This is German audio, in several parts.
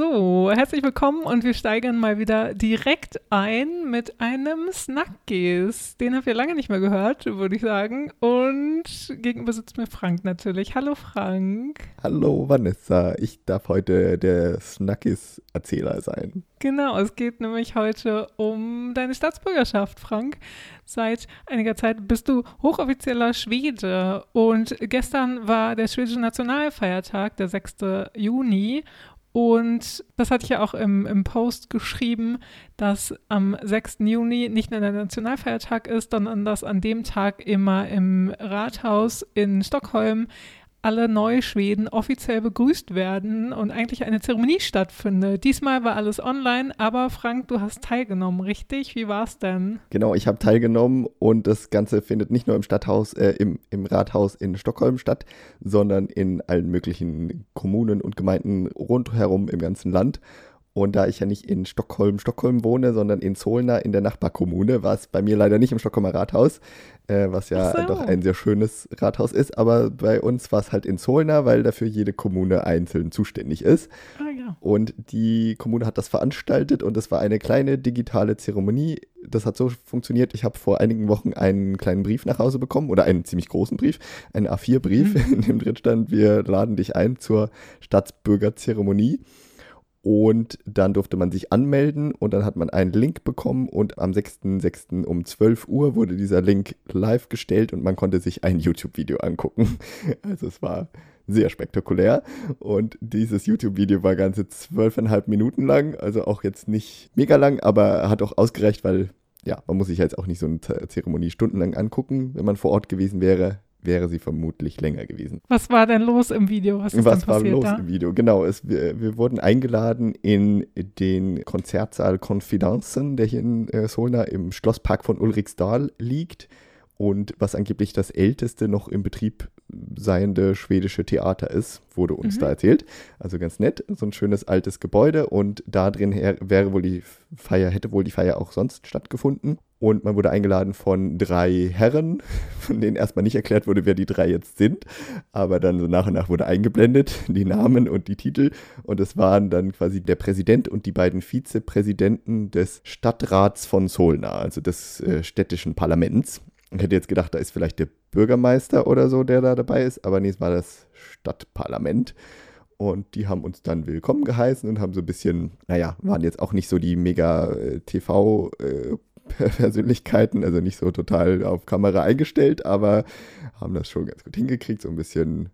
So, herzlich willkommen und wir steigen mal wieder direkt ein mit einem Snackies. Den habt ihr lange nicht mehr gehört, würde ich sagen. Und gegenüber sitzt mir Frank natürlich. Hallo Frank. Hallo Vanessa, ich darf heute der Snackies-Erzähler sein. Genau, es geht nämlich heute um deine Staatsbürgerschaft, Frank. Seit einiger Zeit bist du hochoffizieller Schwede und gestern war der schwedische Nationalfeiertag, der 6. Juni. Und das hatte ich ja auch im, im Post geschrieben, dass am 6. Juni nicht nur der Nationalfeiertag ist, sondern dass an dem Tag immer im Rathaus in Stockholm alle Neuschweden offiziell begrüßt werden und eigentlich eine Zeremonie stattfindet. Diesmal war alles online, aber Frank, du hast teilgenommen, richtig? Wie war es denn? Genau, ich habe teilgenommen und das Ganze findet nicht nur im Stadthaus, äh, im, im Rathaus in Stockholm statt, sondern in allen möglichen Kommunen und Gemeinden rundherum im ganzen Land. Und da ich ja nicht in Stockholm, Stockholm wohne, sondern in Solna in der Nachbarkommune, war es bei mir leider nicht im Stockholmer Rathaus, äh, was ja so. doch ein sehr schönes Rathaus ist. Aber bei uns war es halt in Solna, weil dafür jede Kommune einzeln zuständig ist. Ah, ja. Und die Kommune hat das veranstaltet und es war eine kleine digitale Zeremonie. Das hat so funktioniert. Ich habe vor einigen Wochen einen kleinen Brief nach Hause bekommen oder einen ziemlich großen Brief, einen A4-Brief, mhm. in dem drin stand, wir laden dich ein zur Staatsbürgerzeremonie. Und dann durfte man sich anmelden und dann hat man einen Link bekommen und am 6.6. um 12 Uhr wurde dieser Link live gestellt und man konnte sich ein YouTube-Video angucken. Also es war sehr spektakulär und dieses YouTube-Video war ganze zwölfeinhalb Minuten lang, also auch jetzt nicht mega lang, aber hat auch ausgereicht, weil ja, man muss sich jetzt auch nicht so eine Zeremonie stundenlang angucken, wenn man vor Ort gewesen wäre wäre sie vermutlich länger gewesen. Was war denn los im Video? Was, Was war los da? im Video? Genau, es, wir, wir, wurden eingeladen in den Konzertsaal Confidencen, der hier in äh, Solna im Schlosspark von Ulriksdal liegt und was angeblich das älteste noch im Betrieb seiende schwedische Theater ist, wurde uns mhm. da erzählt. Also ganz nett, so ein schönes altes Gebäude und da drin wäre wohl die Feier, hätte wohl die Feier auch sonst stattgefunden. Und man wurde eingeladen von drei Herren, von denen erstmal nicht erklärt wurde, wer die drei jetzt sind. Aber dann so nach und nach wurde eingeblendet, die Namen und die Titel. Und es waren dann quasi der Präsident und die beiden Vizepräsidenten des Stadtrats von Solna, also des äh, städtischen Parlaments. Ich hätte jetzt gedacht, da ist vielleicht der Bürgermeister oder so, der da dabei ist, aber nee, es war das Stadtparlament. Und die haben uns dann willkommen geheißen und haben so ein bisschen, naja, waren jetzt auch nicht so die mega äh, TV- äh, Persönlichkeiten, also nicht so total auf Kamera eingestellt, aber haben das schon ganz gut hingekriegt, so ein bisschen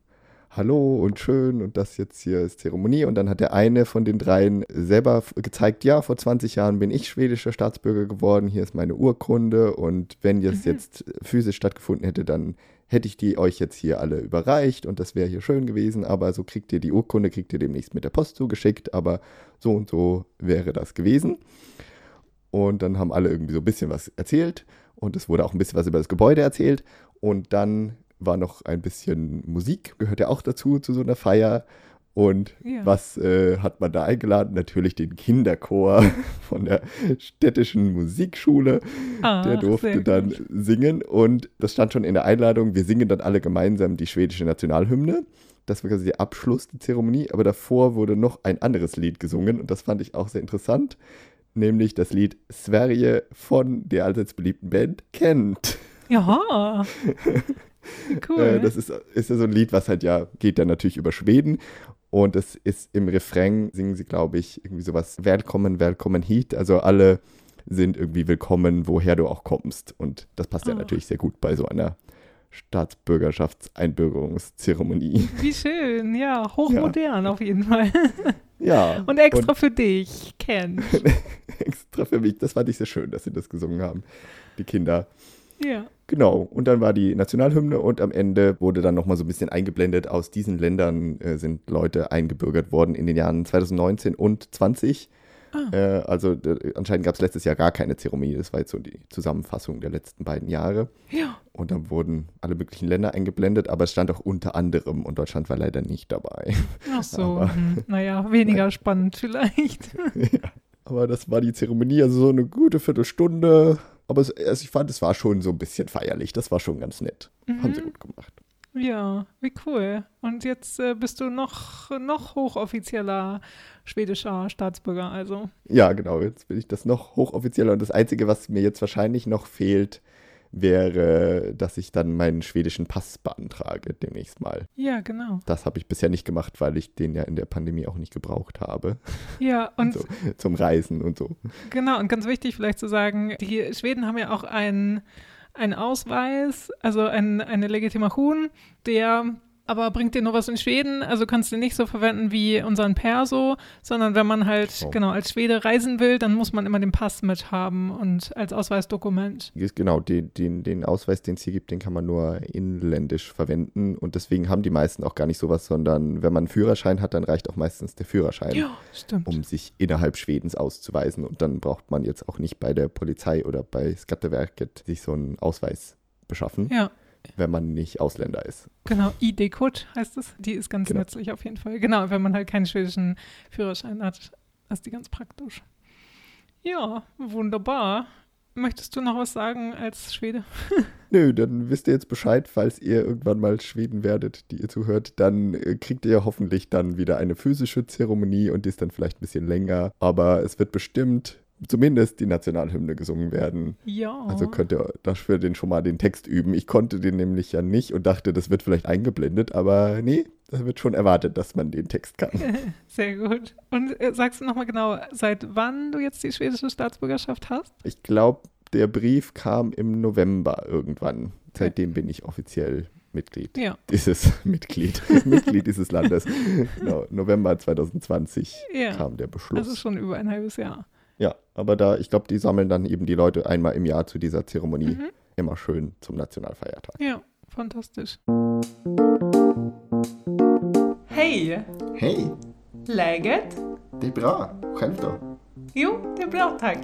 Hallo und schön und das jetzt hier ist Zeremonie. Und dann hat der eine von den dreien selber gezeigt, ja, vor 20 Jahren bin ich schwedischer Staatsbürger geworden, hier ist meine Urkunde und wenn das mhm. jetzt physisch stattgefunden hätte, dann hätte ich die euch jetzt hier alle überreicht und das wäre hier schön gewesen, aber so kriegt ihr die Urkunde, kriegt ihr demnächst mit der Post zugeschickt, aber so und so wäre das gewesen. Und dann haben alle irgendwie so ein bisschen was erzählt und es wurde auch ein bisschen was über das Gebäude erzählt und dann war noch ein bisschen Musik, gehört ja auch dazu, zu so einer Feier. Und ja. was äh, hat man da eingeladen? Natürlich den Kinderchor von der städtischen Musikschule. Ah, der durfte dann gut. singen. Und das stand schon in der Einladung. Wir singen dann alle gemeinsam die schwedische Nationalhymne. Das war quasi der Abschluss der Zeremonie. Aber davor wurde noch ein anderes Lied gesungen. Und das fand ich auch sehr interessant. Nämlich das Lied Sverige von der allseits beliebten Band Kent. Ja. Cool. Äh, das ist, ist ja so ein Lied, was halt ja, geht dann natürlich über Schweden. Und es ist im Refrain, singen sie, glaube ich, irgendwie sowas, Willkommen, Willkommen hit. Also alle sind irgendwie willkommen, woher du auch kommst. Und das passt oh. ja natürlich sehr gut bei so einer Staatsbürgerschaftseinbürgerungszeremonie. Wie schön, ja, hochmodern ja. auf jeden Fall. Ja. Und extra und für dich, Ken. extra für mich, das fand ich sehr schön, dass sie das gesungen haben, die Kinder. Ja. Genau, und dann war die Nationalhymne und am Ende wurde dann nochmal so ein bisschen eingeblendet, aus diesen Ländern äh, sind Leute eingebürgert worden in den Jahren 2019 und 20. Ah. Äh, also anscheinend gab es letztes Jahr gar keine Zeremonie, das war jetzt so die Zusammenfassung der letzten beiden Jahre. Ja. Und dann wurden alle möglichen Länder eingeblendet, aber es stand auch unter anderem und Deutschland war leider nicht dabei. Ach so, aber, hm. naja, weniger spannend vielleicht. ja. Aber das war die Zeremonie, also so eine gute Viertelstunde aber es, also ich fand, es war schon so ein bisschen feierlich. Das war schon ganz nett. Mhm. Haben sie gut gemacht. Ja, wie cool. Und jetzt äh, bist du noch, noch hochoffizieller schwedischer Staatsbürger, also. Ja, genau. Jetzt bin ich das noch hochoffizieller. Und das Einzige, was mir jetzt wahrscheinlich noch fehlt, wäre, dass ich dann meinen schwedischen Pass beantrage demnächst mal. Ja, genau. Das habe ich bisher nicht gemacht, weil ich den ja in der Pandemie auch nicht gebraucht habe. Ja, und so, zum Reisen und so. Genau, und ganz wichtig vielleicht zu sagen, die Schweden haben ja auch einen, einen Ausweis, also ein, eine Legitimation, der aber bringt dir nur was in Schweden, also kannst du nicht so verwenden wie unseren Perso, sondern wenn man halt oh. genau als Schwede reisen will, dann muss man immer den Pass mit haben und als Ausweisdokument. Genau, den, den, den Ausweis, den es hier gibt, den kann man nur inländisch verwenden und deswegen haben die meisten auch gar nicht sowas, sondern wenn man einen Führerschein hat, dann reicht auch meistens der Führerschein, ja, um sich innerhalb Schwedens auszuweisen und dann braucht man jetzt auch nicht bei der Polizei oder bei Skatteverket sich so einen Ausweis beschaffen. Ja wenn man nicht Ausländer ist. Genau, ID-Code heißt es. Die ist ganz genau. nützlich auf jeden Fall. Genau, wenn man halt keinen schwedischen Führerschein hat, ist die ganz praktisch. Ja, wunderbar. Möchtest du noch was sagen als Schwede? Nö, dann wisst ihr jetzt Bescheid, falls ihr irgendwann mal Schweden werdet, die ihr zuhört, dann äh, kriegt ihr hoffentlich dann wieder eine physische Zeremonie und die ist dann vielleicht ein bisschen länger, aber es wird bestimmt zumindest die Nationalhymne gesungen werden. Ja. Also könnt ihr dafür den schon mal den Text üben. Ich konnte den nämlich ja nicht und dachte, das wird vielleicht eingeblendet, aber nee, da wird schon erwartet, dass man den Text kann. Sehr gut. Und äh, sagst du nochmal genau, seit wann du jetzt die schwedische Staatsbürgerschaft hast? Ich glaube, der Brief kam im November irgendwann. Seitdem bin ich offiziell Mitglied ja. dieses Mitglied, Mitglied dieses Landes. Genau, November 2020 ja. kam der Beschluss. Also schon über ein halbes Jahr. Aber da, ich glaube, die sammeln dann eben die Leute einmal im Jahr zu dieser Zeremonie mhm. immer schön zum Nationalfeiertag. Ja, fantastisch. Hej! Hej! Läget? Det är bra. Själv då? Jo, det är bra tack.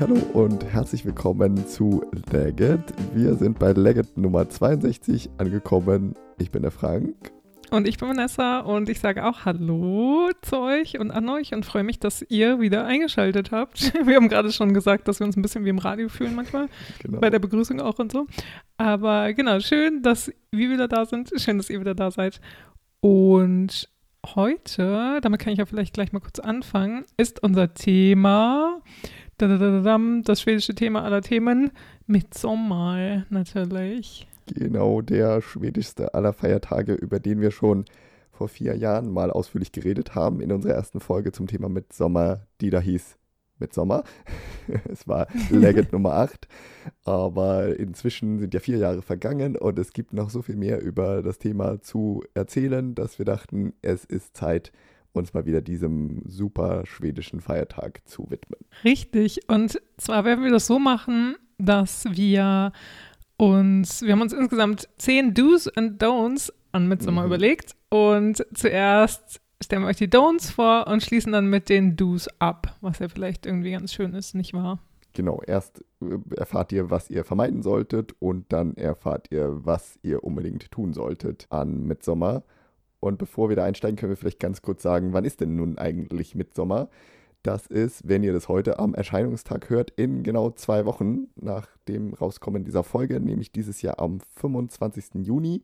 Hallo und herzlich willkommen zu Legget. Wir sind bei Legget Nummer 62 angekommen. Ich bin der Frank. Und ich bin Vanessa und ich sage auch Hallo zu euch und an euch und freue mich, dass ihr wieder eingeschaltet habt. Wir haben gerade schon gesagt, dass wir uns ein bisschen wie im Radio fühlen manchmal, genau. bei der Begrüßung auch und so. Aber genau, schön, dass wir wieder da sind. Schön, dass ihr wieder da seid. Und heute, damit kann ich ja vielleicht gleich mal kurz anfangen, ist unser Thema, das schwedische Thema aller Themen, mit Sommer natürlich. Genau, der schwedischste aller Feiertage, über den wir schon vor vier Jahren mal ausführlich geredet haben in unserer ersten Folge zum Thema Mitsommer, die da hieß Mitsommer. es war Legend Nummer 8. Aber inzwischen sind ja vier Jahre vergangen und es gibt noch so viel mehr über das Thema zu erzählen, dass wir dachten, es ist Zeit, uns mal wieder diesem super schwedischen Feiertag zu widmen. Richtig. Und zwar werden wir das so machen, dass wir und wir haben uns insgesamt zehn Do's und Don'ts an Midsommar mhm. überlegt. Und zuerst stellen wir euch die Don'ts vor und schließen dann mit den Do's ab, was ja vielleicht irgendwie ganz schön ist, nicht wahr? Genau, erst äh, erfahrt ihr, was ihr vermeiden solltet und dann erfahrt ihr, was ihr unbedingt tun solltet an Midsommar. Und bevor wir da einsteigen, können wir vielleicht ganz kurz sagen, wann ist denn nun eigentlich Midsommar? Das ist, wenn ihr das heute am Erscheinungstag hört, in genau zwei Wochen nach dem Rauskommen dieser Folge, nämlich dieses Jahr am 25. Juni.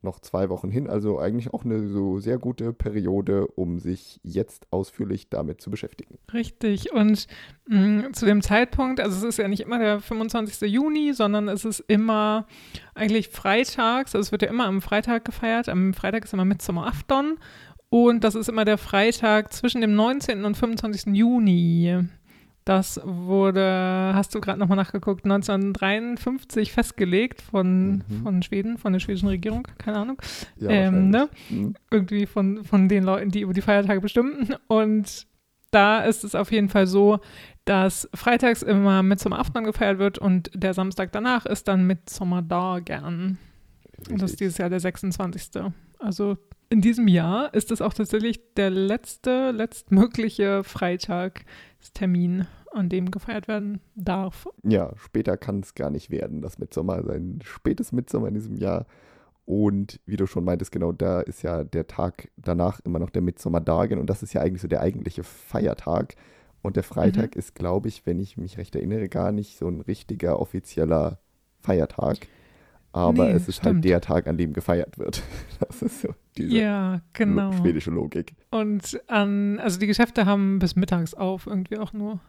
Noch zwei Wochen hin, also eigentlich auch eine so sehr gute Periode, um sich jetzt ausführlich damit zu beschäftigen. Richtig. Und mh, mm, zu dem Zeitpunkt, also es ist ja nicht immer der 25. Juni, sondern es ist immer eigentlich freitags, also es wird ja immer am Freitag gefeiert. Am Freitag ist immer Midsommerafton und das ist immer der Freitag zwischen dem 19. und 25. Juni. Das wurde, hast du gerade nochmal nachgeguckt, 1953 festgelegt von, mhm. von Schweden, von der schwedischen Regierung, keine Ahnung. Ja, ähm, ne? mhm. Irgendwie von, von den Leuten, die über die Feiertage bestimmen. Und da ist es auf jeden Fall so, dass freitags immer mit zum Afton gefeiert wird und der Samstag danach ist dann mit Sommerdagen. Und das ist dieses Jahr der 26. Also in diesem Jahr ist es auch tatsächlich der letzte, letztmögliche Freitagstermin, an dem gefeiert werden darf. Ja, später kann es gar nicht werden, das Mitsommer, sein spätes Mitsommer in diesem Jahr. Und wie du schon meintest, genau da ist ja der Tag danach immer noch der Mitsommerdagen und das ist ja eigentlich so der eigentliche Feiertag. Und der Freitag mhm. ist, glaube ich, wenn ich mich recht erinnere, gar nicht so ein richtiger offizieller Feiertag. Aber Nee, es ist halt stimmt. der Tag, an dem gefeiert wird. Das ist so diese Ja, genau. schwedische Logik. Und an, also die Geschäfte haben bis mittags auf, irgendwie auch nur.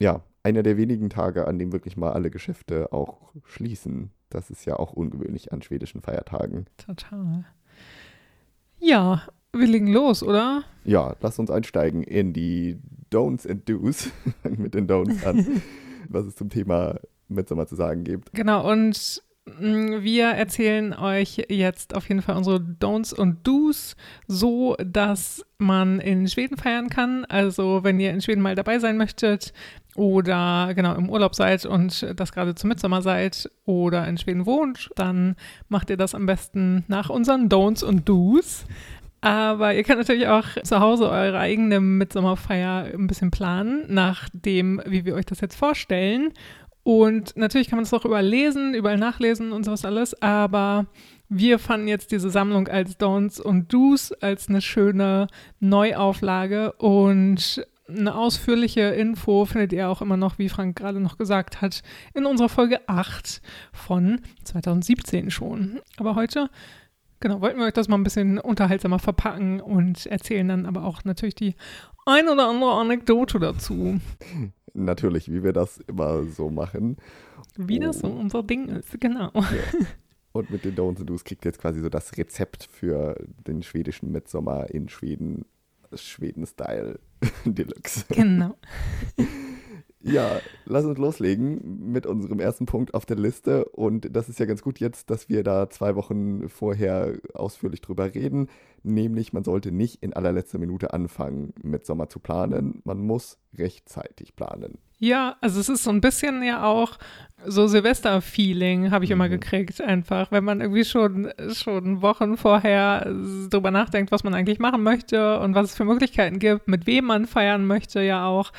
Ja, einer der wenigen Tage, an dem wirklich mal alle Geschäfte auch schließen. Das ist ja auch ungewöhnlich an schwedischen Feiertagen. Total. Ja, wir legen los, oder? Ja, lass uns einsteigen in die Don'ts and Do's. Fangen mit den Don'ts an, was es zum Thema Midsommar zu sagen gibt. Genau, und wir erzählen euch jetzt auf jeden Fall unsere Don'ts und Do's, so dass man in Schweden feiern kann. Also wenn ihr in Schweden mal dabei sein möchtet oder genau im Urlaub seid und das gerade zum Mitsommer seid oder in Schweden wohnt, dann macht ihr das am besten nach unseren Don'ts und Do's. Aber ihr könnt natürlich auch zu Hause eure eigene Mitsommerfeier ein bisschen planen, nach dem, wie wir euch das jetzt vorstellen. Und natürlich kann man das auch überall lesen, überall nachlesen und sowas alles, aber wir fanden jetzt diese Sammlung als Don'ts und Do's als eine schöne Neuauflage und eine ausführliche Info findet ihr auch immer noch, wie Frank gerade noch gesagt hat, in unserer Folge 8 von 2017 schon. Aber heute, genau, wollten wir euch das mal ein bisschen unterhaltsamer verpacken und erzählen dann aber auch natürlich die ein oder andere Anekdote dazu, Natürlich, wie wir das immer so machen. wie das so unser Ding ist, genau. Und mit den Don'ts and Do's kriegt jetzt quasi so das Rezept für den schwedischen Mitsommer in Schweden, Schweden-Style Deluxe. Genau. Ja, lass uns loslegen mit unserem ersten Punkt auf der Liste. Und das ist ja ganz gut jetzt, dass wir da zwei Wochen vorher ausführlich drüber reden. Nämlich, man sollte nicht in allerletzter Minute anfangen, mit Sommer zu planen. Man muss rechtzeitig planen. Ja, also es ist so ein bisschen ja auch so Silvester-Feeling, habe ich immer Mhm. gekriegt, einfach, wenn man irgendwie schon, schon Wochen vorher drüber nachdenkt, was man eigentlich machen möchte und was es für Möglichkeiten gibt, mit wem man feiern möchte, ja auch.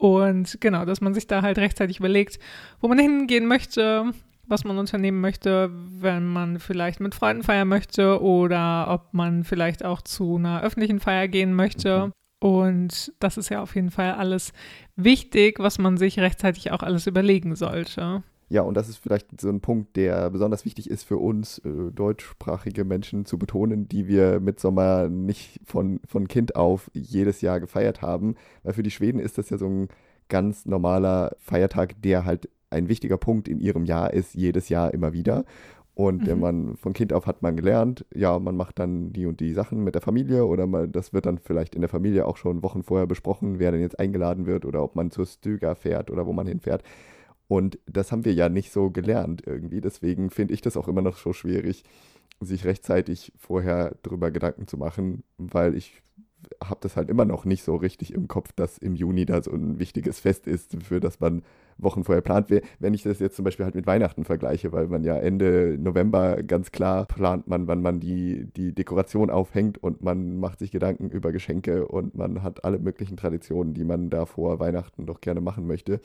Und genau, dass man sich da halt rechtzeitig überlegt, wo man hingehen möchte, was man unternehmen möchte, wenn man vielleicht mit Freunden feiern möchte oder ob man vielleicht auch zu einer öffentlichen Feier gehen möchte. Mhm. Und das ist ja auf jeden Fall alles wichtig, was man sich rechtzeitig auch alles überlegen sollte. Ja, und das ist vielleicht so ein Punkt, der besonders wichtig ist für uns äh, deutschsprachige Menschen zu betonen, die wir mit Sommer nicht von, von Kind auf jedes Jahr gefeiert haben. Weil für die Schweden ist das ja so ein ganz normaler Feiertag, der halt ein wichtiger Punkt in ihrem Jahr ist, jedes Jahr immer wieder. Und wenn Mhm. man von Kind auf hat man gelernt, ja, man macht dann die und die Sachen mit der Familie oder man, das wird dann vielleicht in der Familie auch schon Wochen vorher besprochen, wer denn jetzt eingeladen wird oder ob man zur Stüga fährt oder wo man hinfährt. Und das haben wir ja nicht so gelernt irgendwie. Deswegen finde ich das auch immer noch so schwierig, sich rechtzeitig vorher drüber Gedanken zu machen, weil ich habe das halt immer noch nicht so richtig im Kopf, dass im Juni da so ein wichtiges Fest ist, für das man Wochen vorher plant. Wenn ich das jetzt zum Beispiel halt mit Weihnachten vergleiche, weil man ja Ende November ganz klar plant man, wann man die, die Dekoration aufhängt und man macht sich Gedanken über Geschenke und man hat alle möglichen Traditionen, die man da vor Weihnachten doch gerne machen möchte.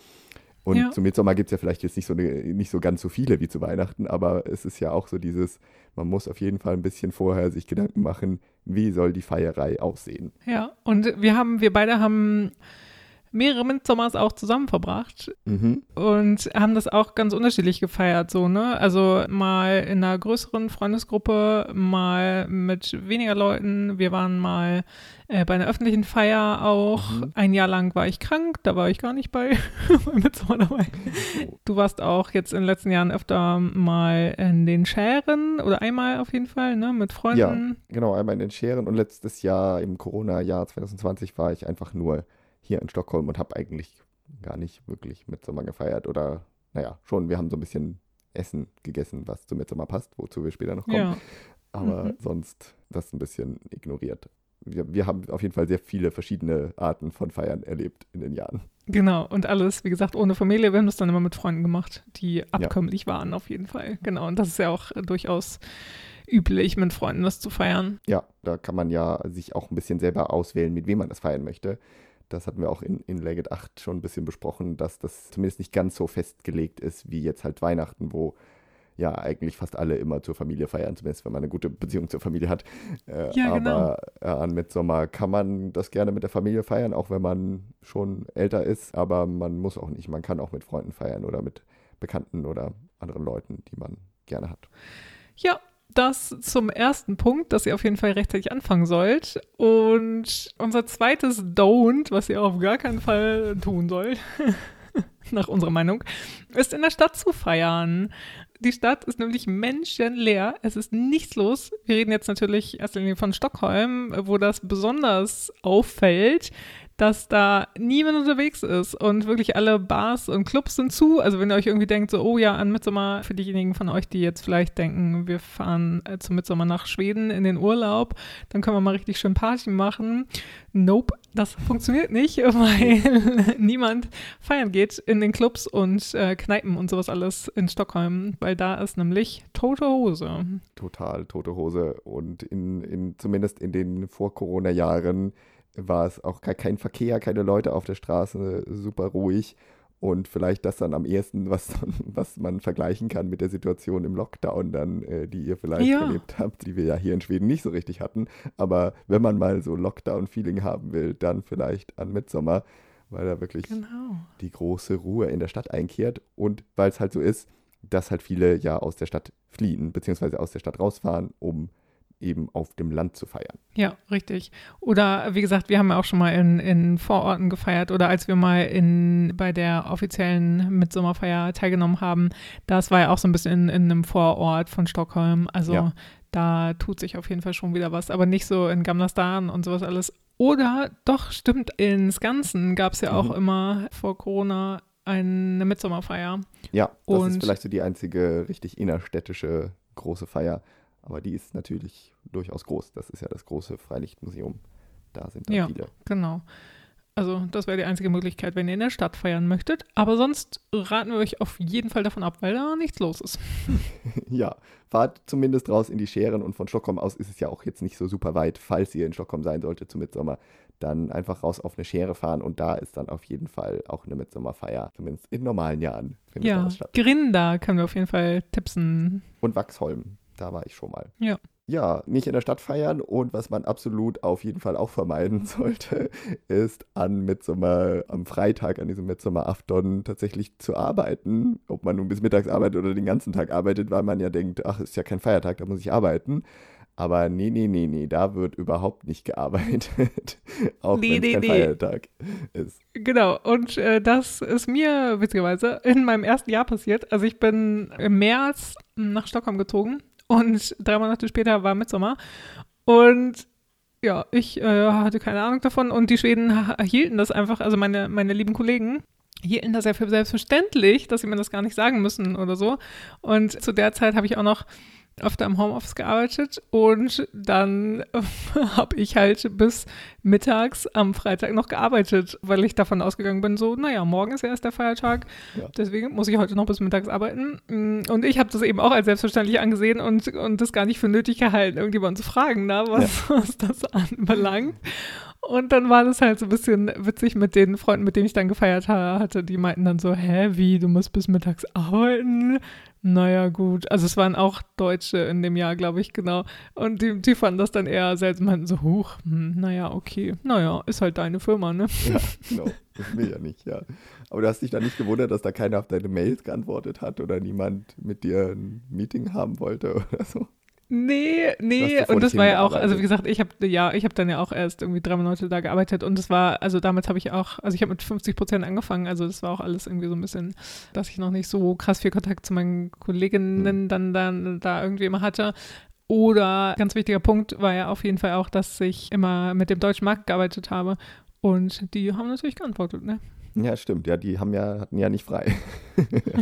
Und Ja. zum Mitsommer gibt es ja vielleicht jetzt nicht so, eine, nicht so ganz so viele wie zu Weihnachten, aber es ist ja auch so dieses, man muss auf jeden Fall ein bisschen vorher sich Gedanken machen, wie soll die Feierei aussehen. Ja, und wir haben, wir beide haben mehrere Midsommers auch zusammen verbracht Mhm. und haben das auch ganz unterschiedlich gefeiert, so, ne? Also mal in einer größeren Freundesgruppe, mal mit weniger Leuten. Wir waren mal äh, bei einer öffentlichen Feier auch. Mhm. Ein Jahr lang war ich krank, da war ich gar nicht bei, bei Midsommar dabei. Du warst auch jetzt in den letzten Jahren öfter mal in den Schären oder einmal auf jeden Fall, ne? Mit Freunden. Genau, einmal in den Scheren und letztes Jahr im Corona-Jahr 2020 war ich einfach nur hier in Stockholm und habe eigentlich gar nicht wirklich Mitsommer gefeiert oder, naja, schon, wir haben so ein bisschen Essen gegessen, was zu Mitsommer passt, wozu wir später noch kommen. Ja. aber Mhm. sonst das ein bisschen ignoriert. Wir, wir haben auf jeden Fall sehr viele verschiedene Arten von Feiern erlebt in den Jahren. Genau, und alles, wie gesagt, ohne Familie. Wir haben das dann immer mit Freunden gemacht, die abkömmlich waren, auf jeden Fall. Genau, und das ist ja auch äh, durchaus üblich, mit Freunden das zu feiern. Ja, da kann man ja sich auch ein bisschen selber auswählen, mit wem man das feiern möchte. Das hatten wir auch in, in Legit 8 schon ein bisschen besprochen, dass das zumindest nicht ganz so festgelegt ist wie jetzt halt Weihnachten, wo ja eigentlich fast alle immer zur Familie feiern, zumindest wenn man eine gute Beziehung zur Familie hat. Äh, Ja, genau. aber äh, an Mitsommer kann man das gerne mit der Familie feiern, auch wenn man schon älter ist, aber man muss auch nicht. Man kann auch mit Freunden feiern oder mit Bekannten oder anderen Leuten, die man gerne hat. Ja, das zum ersten Punkt, dass ihr auf jeden Fall rechtzeitig anfangen sollt. Und unser zweites Don't, was ihr auf gar keinen Fall tun sollt, nach unserer Meinung, ist in der Stadt zu feiern. Die Stadt ist nämlich menschenleer. Es ist nichts los. Wir reden jetzt natürlich erst von Stockholm, wo das besonders auffällt dass da niemand unterwegs ist und wirklich alle Bars und Clubs sind zu. Also wenn ihr euch irgendwie denkt, so, oh ja, an Mitsommer, für diejenigen von euch, die jetzt vielleicht denken, wir fahren äh, zum Mitsommer nach Schweden in den Urlaub, dann können wir mal richtig schön Party machen. Nope, das funktioniert nicht, weil niemand feiern geht in den Clubs und äh, Kneipen und sowas alles in Stockholm, weil da ist nämlich tote Hose. Total tote Hose und in, in zumindest in den Vor-Corona-Jahren war es auch kein Verkehr, keine Leute auf der Straße, super ruhig. Und vielleicht das dann am ehesten, was, was man vergleichen kann mit der Situation im Lockdown dann, äh, die ihr vielleicht ja. erlebt habt, die wir ja hier in Schweden nicht so richtig hatten. Aber wenn man mal so Lockdown-Feeling haben will, dann vielleicht an Mitsommer, weil da wirklich genau. die große Ruhe in der Stadt einkehrt. Und weil es halt so ist, dass halt viele ja aus der Stadt fliehen, beziehungsweise aus der Stadt rausfahren, um eben auf dem Land zu feiern. Ja, richtig. Oder wie gesagt, wir haben ja auch schon mal in, in Vororten gefeiert oder als wir mal in, bei der offiziellen Mitsommerfeier teilgenommen haben, das war ja auch so ein bisschen in, in einem Vorort von Stockholm. Also ja. da tut sich auf jeden Fall schon wieder was, aber nicht so in Gamlastan und sowas alles. Oder doch, stimmt, ins Ganzen gab es ja auch mhm. immer vor Corona eine Mitsommerfeier. Ja, das und ist vielleicht so die einzige richtig innerstädtische große Feier. Aber die ist natürlich durchaus groß. Das ist ja das große Freilichtmuseum. Da sind dann ja, viele. Genau. Also das wäre die einzige Möglichkeit, wenn ihr in der Stadt feiern möchtet. Aber sonst raten wir euch auf jeden Fall davon ab, weil da nichts los ist. ja, fahrt zumindest raus in die Scheren und von Stockholm aus ist es ja auch jetzt nicht so super weit, falls ihr in Stockholm sein solltet zum Mitsommer. Dann einfach raus auf eine Schere fahren und da ist dann auf jeden Fall auch eine Mitsommerfeier. Zumindest in normalen Jahren findet ja, das statt. Grinda können wir auf jeden Fall tippsen. Und Wachsholm da war ich schon mal. Ja. Ja, nicht in der Stadt feiern und was man absolut auf jeden Fall auch vermeiden sollte, ist an Mitsommer, am Freitag, an diesem Mitsommerafton tatsächlich zu arbeiten. Ob man nun bis mittags arbeitet oder den ganzen Tag arbeitet, weil man ja denkt, ach, ist ja kein Feiertag, da muss ich arbeiten. Aber nee, nee, nee, nee, da wird überhaupt nicht gearbeitet. auch nee, wenn es nee, kein nee. Feiertag ist. Genau, und äh, das ist mir witzigerweise in meinem ersten Jahr passiert. Also ich bin im März nach Stockholm gezogen und drei Monate später war Mitsommer. Und ja, ich äh, hatte keine Ahnung davon und die Schweden hielten das einfach, also meine, meine lieben Kollegen, hielten das ja für selbstverständlich, dass sie mir das gar nicht sagen müssen oder so. Und zu der Zeit habe ich auch noch öfter im Homeoffice gearbeitet und dann habe ich halt bis mittags am Freitag noch gearbeitet, weil ich davon ausgegangen bin, so, naja, morgen ist ja erst der Feiertag, ja. deswegen muss ich heute noch bis mittags arbeiten. Und ich habe das eben auch als selbstverständlich angesehen und, und das gar nicht für nötig gehalten, irgendjemanden zu fragen, na, was, ja. was das anbelangt. Und dann war das halt so ein bisschen witzig mit den Freunden, mit denen ich dann gefeiert hatte. Die meinten dann so, hä, wie, du musst bis mittags arbeiten? Naja, gut. Also es waren auch Deutsche in dem Jahr, glaube ich, genau. Und die, die fanden das dann eher seltsam, meinten so, huch, hm, naja, okay. Naja, ist halt deine Firma, ne? Ja, genau. Das will ja nicht, ja. Aber du hast dich da nicht gewundert, dass da keiner auf deine Mails geantwortet hat oder niemand mit dir ein Meeting haben wollte oder so? Nee, nee, und das war ja auch, also wie gesagt, ich habe ja, ich habe dann ja auch erst irgendwie drei Monate da gearbeitet und das war, also damals habe ich auch, also ich habe mit 50 Prozent angefangen, also das war auch alles irgendwie so ein bisschen, dass ich noch nicht so krass viel Kontakt zu meinen Kolleginnen mhm. dann, dann da irgendwie immer hatte. Oder ganz wichtiger Punkt war ja auf jeden Fall auch, dass ich immer mit dem deutschen Markt gearbeitet habe und die haben natürlich geantwortet, ne? Ja, stimmt, ja, die haben ja, hatten ja nicht frei.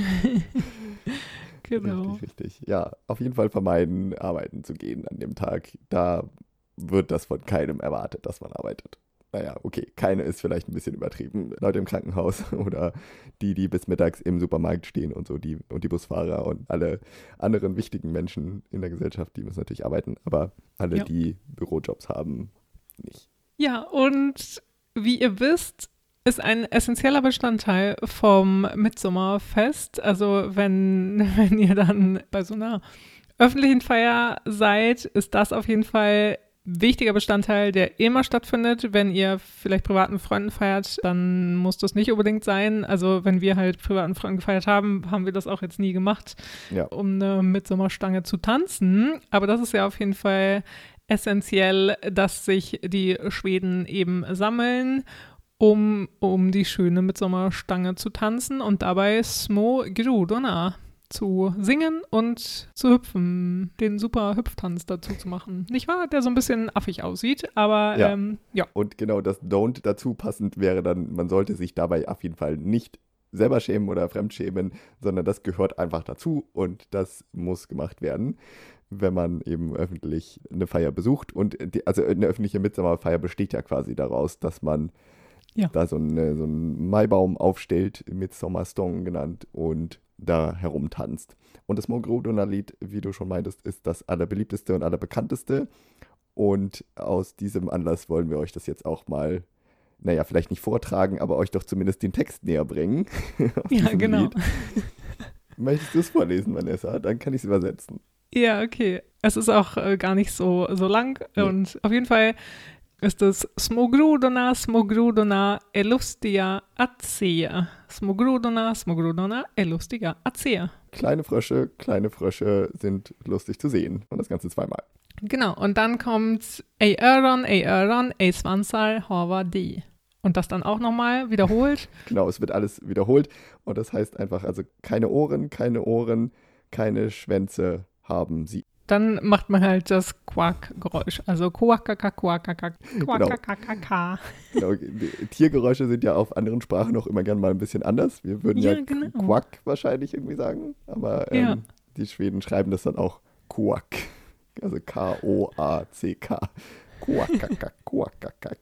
Genau. Richtig, richtig. Ja, auf jeden Fall vermeiden, arbeiten zu gehen an dem Tag. Da wird das von keinem erwartet, dass man arbeitet. Naja, okay, keine ist vielleicht ein bisschen übertrieben. Leute im Krankenhaus oder die, die bis mittags im Supermarkt stehen und so, die und die Busfahrer und alle anderen wichtigen Menschen in der Gesellschaft, die müssen natürlich arbeiten, aber alle, ja. die Bürojobs haben, nicht. Ja, und wie ihr wisst, ist ein essentieller Bestandteil vom Mitsommerfest. Also wenn, wenn ihr dann bei so einer öffentlichen Feier seid, ist das auf jeden Fall wichtiger Bestandteil, der immer stattfindet. Wenn ihr vielleicht privaten Freunden feiert, dann muss das nicht unbedingt sein. Also wenn wir halt privaten Freunden gefeiert haben, haben wir das auch jetzt nie gemacht, Ja. um eine Mitsommerstange zu tanzen. Aber das ist ja auf jeden Fall essentiell, dass sich die Schweden eben sammeln, um, um die schöne Mitsommerstange zu tanzen und dabei Smo Grodorna zu singen und zu hüpfen, den super Hüpftanz dazu zu machen. Nicht wahr? Der so ein bisschen affig aussieht, aber Ja. ähm, ja. Und genau das Don't dazu passend wäre dann, man sollte sich dabei auf jeden Fall nicht selber schämen oder fremdschämen, sondern das gehört einfach dazu und das muss gemacht werden, wenn man eben öffentlich eine Feier besucht. Und die, also eine öffentliche Mitsommerfeier besteht ja quasi daraus, dass man Ja. da so, eine, so einen Maibaum aufstellt, Midsommerstong genannt, und da herumtanzt. Und das Mogrodona-Lied, wie du schon meintest, ist das allerbeliebteste und allerbekannteste. Und aus diesem Anlass wollen wir euch das jetzt auch mal, naja, vielleicht nicht vortragen, aber euch doch zumindest den Text näher bringen. Ja, genau. Lied. Möchtest du es vorlesen, Vanessa? Dann kann ich es übersetzen. Ja, okay. Es ist auch äh, gar nicht so, so lang Nee. und auf jeden Fall ist es Smogrodona, Smogrodona, Elustia, Acea. Smogrodona, Smogrodona, Elustia, Acea. Kleine Frösche, kleine Frösche sind lustig zu sehen. Und das Ganze zweimal. Genau, und dann kommt Ej öron, ej öron, ej svansar, hava di. Und das dann auch nochmal wiederholt. Genau, es wird alles wiederholt. Und das heißt einfach, also keine Ohren, keine Ohren, keine Schwänze haben sie. Dann macht man halt das Quack-Geräusch. Also Quackaka, Quackaka, Quackakakaka. Genau, die Tiergeräusche sind ja auf anderen Sprachen auch immer gern mal ein bisschen anders. Wir würden ja, Ja, genau. Quack wahrscheinlich irgendwie sagen. Aber ähm, Ja. die Schweden schreiben das dann auch Quack. Also K-O-A-C-K. Quackaka, Quackakak.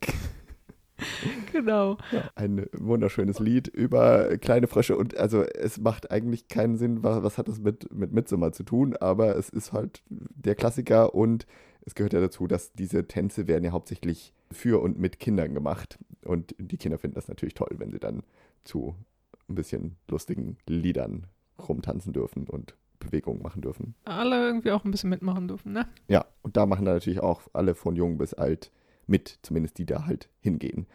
Genau. Ja, ein wunderschönes Lied über kleine Frösche und also es macht eigentlich keinen Sinn, was, was hat das mit, mit Midsommar zu tun, aber es ist halt der Klassiker und es gehört ja dazu, dass diese Tänze werden ja hauptsächlich für und mit Kindern gemacht und die Kinder finden das natürlich toll, wenn sie dann zu ein bisschen lustigen Liedern rumtanzen dürfen und Bewegungen machen dürfen. Alle irgendwie auch ein bisschen mitmachen dürfen, ne? Ja, und da machen dann natürlich auch alle von jung bis alt mit, zumindest die da halt hingehen.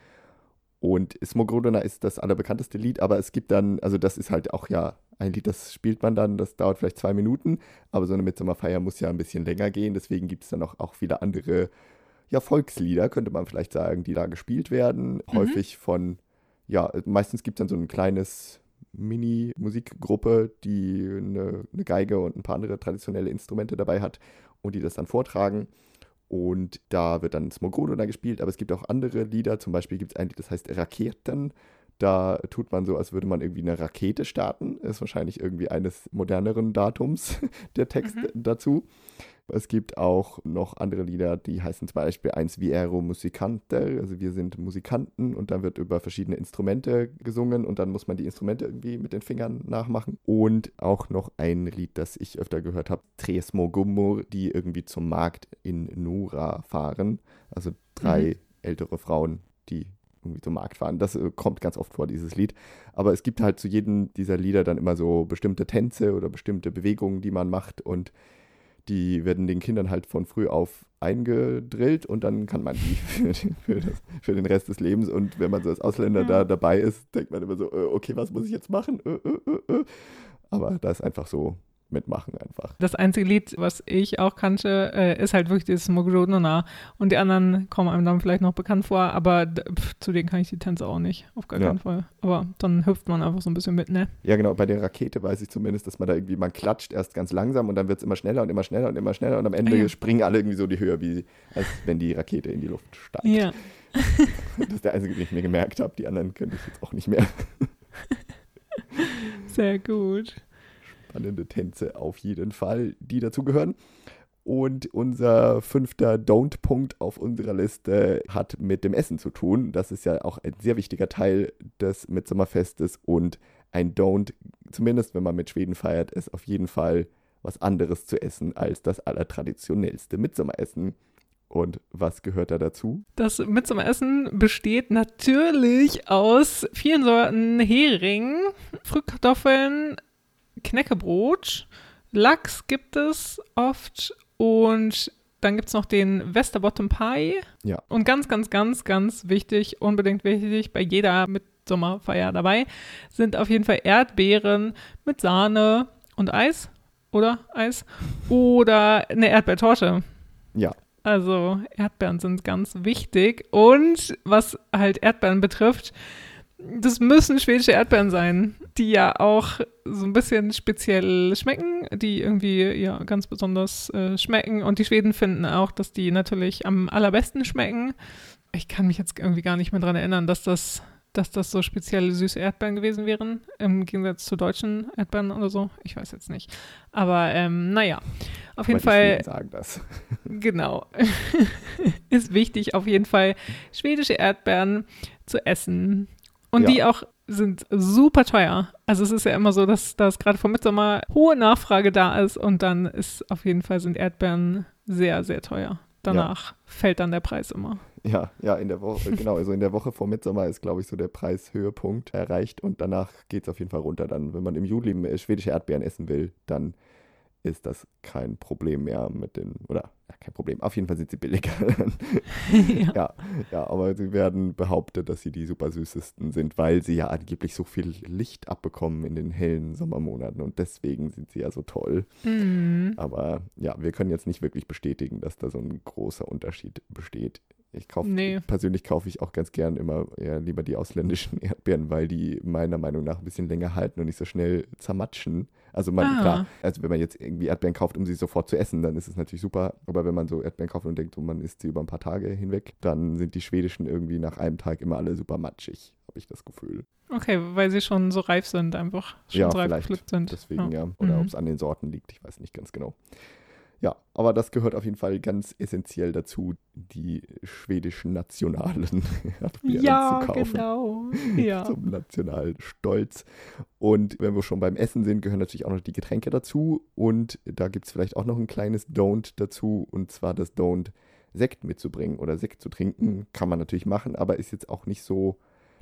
Und Smogrodona ist das allerbekannteste Lied, aber es gibt dann, also das ist halt auch ja ein Lied, das spielt man dann, das dauert vielleicht zwei Minuten, aber so eine Mitsommerfeier muss ja ein bisschen länger gehen, deswegen gibt es dann auch, auch viele andere, ja, Volkslieder, könnte man vielleicht sagen, die da gespielt werden. Häufig von, ja, meistens gibt es dann so ein kleines Mini-Musikgruppe, die eine, eine Geige und ein paar andere traditionelle Instrumente dabei hat und die das dann vortragen. Und da wird dann Smogrodona gespielt, aber es gibt auch andere Lieder. Zum Beispiel gibt es ein Lied, das heißt Raketen. Da tut man so, als würde man irgendwie eine Rakete starten. Ist wahrscheinlich irgendwie eines moderneren Datums der Text Mhm. dazu. Es gibt auch noch andere Lieder, die heißen zum Beispiel eins Viero Musicante, also wir sind Musikanten und dann wird über verschiedene Instrumente gesungen und dann muss man die Instrumente irgendwie mit den Fingern nachmachen. Und auch noch ein Lied, das ich öfter gehört habe, Tresmo Gummur, die irgendwie zum Markt in Nura fahren. Also drei ältere Frauen, die irgendwie zum Markt fahren. Das äh, kommt ganz oft vor, dieses Lied. Aber es gibt halt zu jedem dieser Lieder dann immer so bestimmte Tänze oder bestimmte Bewegungen, die man macht und die werden den Kindern halt von früh auf eingedrillt und dann kann man die für den, für, das, für den Rest des Lebens. Und wenn man so als Ausländer Ja. da dabei ist, denkt man immer so, äh, okay, was muss ich jetzt machen? Äh. Aber da ist einfach so mitmachen einfach. Das einzige Lied, was ich auch kannte, äh, ist halt wirklich dieses Mogrodona. Und die anderen kommen einem dann vielleicht noch bekannt vor, aber d- pf, zu denen kann ich die Tänze auch nicht, auf gar Ja. keinen Fall. Aber dann hüpft man einfach so ein bisschen mit, ne? Ja, genau, bei der Rakete weiß ich zumindest, dass man da irgendwie, man klatscht erst ganz langsam und dann wird es immer schneller und immer schneller und immer schneller und am Ende Ah, ja. springen alle irgendwie so die Höhe, wie als wenn die Rakete in die Luft steigt. Ja. Das ist der einzige, den ich mir gemerkt habe. Die anderen könnte ich jetzt auch nicht mehr. Sehr gut. Spannende Tänze auf jeden Fall, die dazugehören. Und unser fünfter Don't-Punkt auf unserer Liste hat mit dem Essen zu tun. Das ist ja auch ein sehr wichtiger Teil des Mitsommerfestes und ein Don't, zumindest wenn man mit Schweden feiert, ist auf jeden Fall was anderes zu essen als das allertraditionellste Mitsommeressen. Und was gehört da dazu? Das Midsommeressen besteht natürlich aus vielen Sorten Hering, Frühkartoffeln, Knäckebrot, Lachs gibt es oft und Dann gibt es noch den Westerbottom Pie. Ja. Und ganz, ganz, ganz, ganz wichtig, unbedingt wichtig, bei jeder Mitsommerfeier dabei, sind auf jeden Fall Erdbeeren mit Sahne und Eis. Oder Eis. Oder eine Erdbeertorte. Ja. Also Erdbeeren sind ganz wichtig. Und was halt Erdbeeren betrifft, das müssen schwedische Erdbeeren sein, die ja auch so ein bisschen speziell schmecken, die irgendwie ja ganz besonders äh, schmecken. Und die Schweden finden auch, dass die natürlich am allerbesten schmecken. Ich kann mich jetzt irgendwie gar nicht mehr daran erinnern, dass das, dass das so spezielle süße Erdbeeren gewesen wären, im Gegensatz zu deutschen Erdbeeren oder so. Ich weiß jetzt nicht. Aber ähm, naja, auf jeden Aber Fall. Schweden sagen das. Genau. ist wichtig, auf jeden Fall schwedische Erdbeeren zu essen. Und Ja. die auch sind super teuer. Also es ist ja immer so, dass, dass gerade vor Mitsommer hohe Nachfrage da ist und dann ist auf jeden Fall sind Erdbeeren sehr, sehr teuer. Danach fällt dann der Preis immer. Ja, ja, in der Woche, genau, also in der Woche vor Mitsommer ist, glaube ich, so der Preishöhepunkt erreicht und danach geht es auf jeden Fall runter. Dann, wenn man im Juli äh, schwedische Erdbeeren essen will, dann ist das kein Problem mehr mit den, oder ja, kein Problem, auf jeden Fall sind sie billiger. ja. ja, ja, aber sie werden behauptet, dass sie die super süßesten sind, weil sie ja angeblich so viel Licht abbekommen in den hellen Sommermonaten und deswegen sind sie ja so toll. Mhm. Aber ja, wir können jetzt nicht wirklich bestätigen, dass da so ein großer Unterschied besteht. Ich kaufe Nee. persönlich kaufe ich auch ganz gern immer eher lieber die ausländischen Erdbeeren, weil die meiner Meinung nach ein bisschen länger halten und nicht so schnell zermatschen. Also man, Ah. klar, also wenn man jetzt irgendwie Erdbeeren kauft, um sie sofort zu essen, dann ist es natürlich super. Aber wenn man so Erdbeeren kauft und denkt, so, man isst sie über ein paar Tage hinweg, dann sind die schwedischen irgendwie nach einem Tag immer alle super matschig, habe ich das Gefühl. Okay, weil sie schon so reif sind, einfach schon Ja, so reif vielleicht. gepflückt sind. Deswegen ja. Oder Mhm. ob es an den Sorten liegt, ich weiß nicht ganz genau. Ja, aber das gehört auf jeden Fall ganz essentiell dazu, die schwedischen nationalen Erdbeeren Ja, zu kaufen. genau. Ja. Zum nationalen Stolz. Und wenn wir schon beim Essen sind, gehören natürlich auch noch die Getränke dazu. Und da gibt es vielleicht auch noch ein kleines Don't dazu. Und zwar das Don't, Sekt mitzubringen oder Sekt zu trinken. Kann man natürlich machen, aber ist jetzt auch nicht so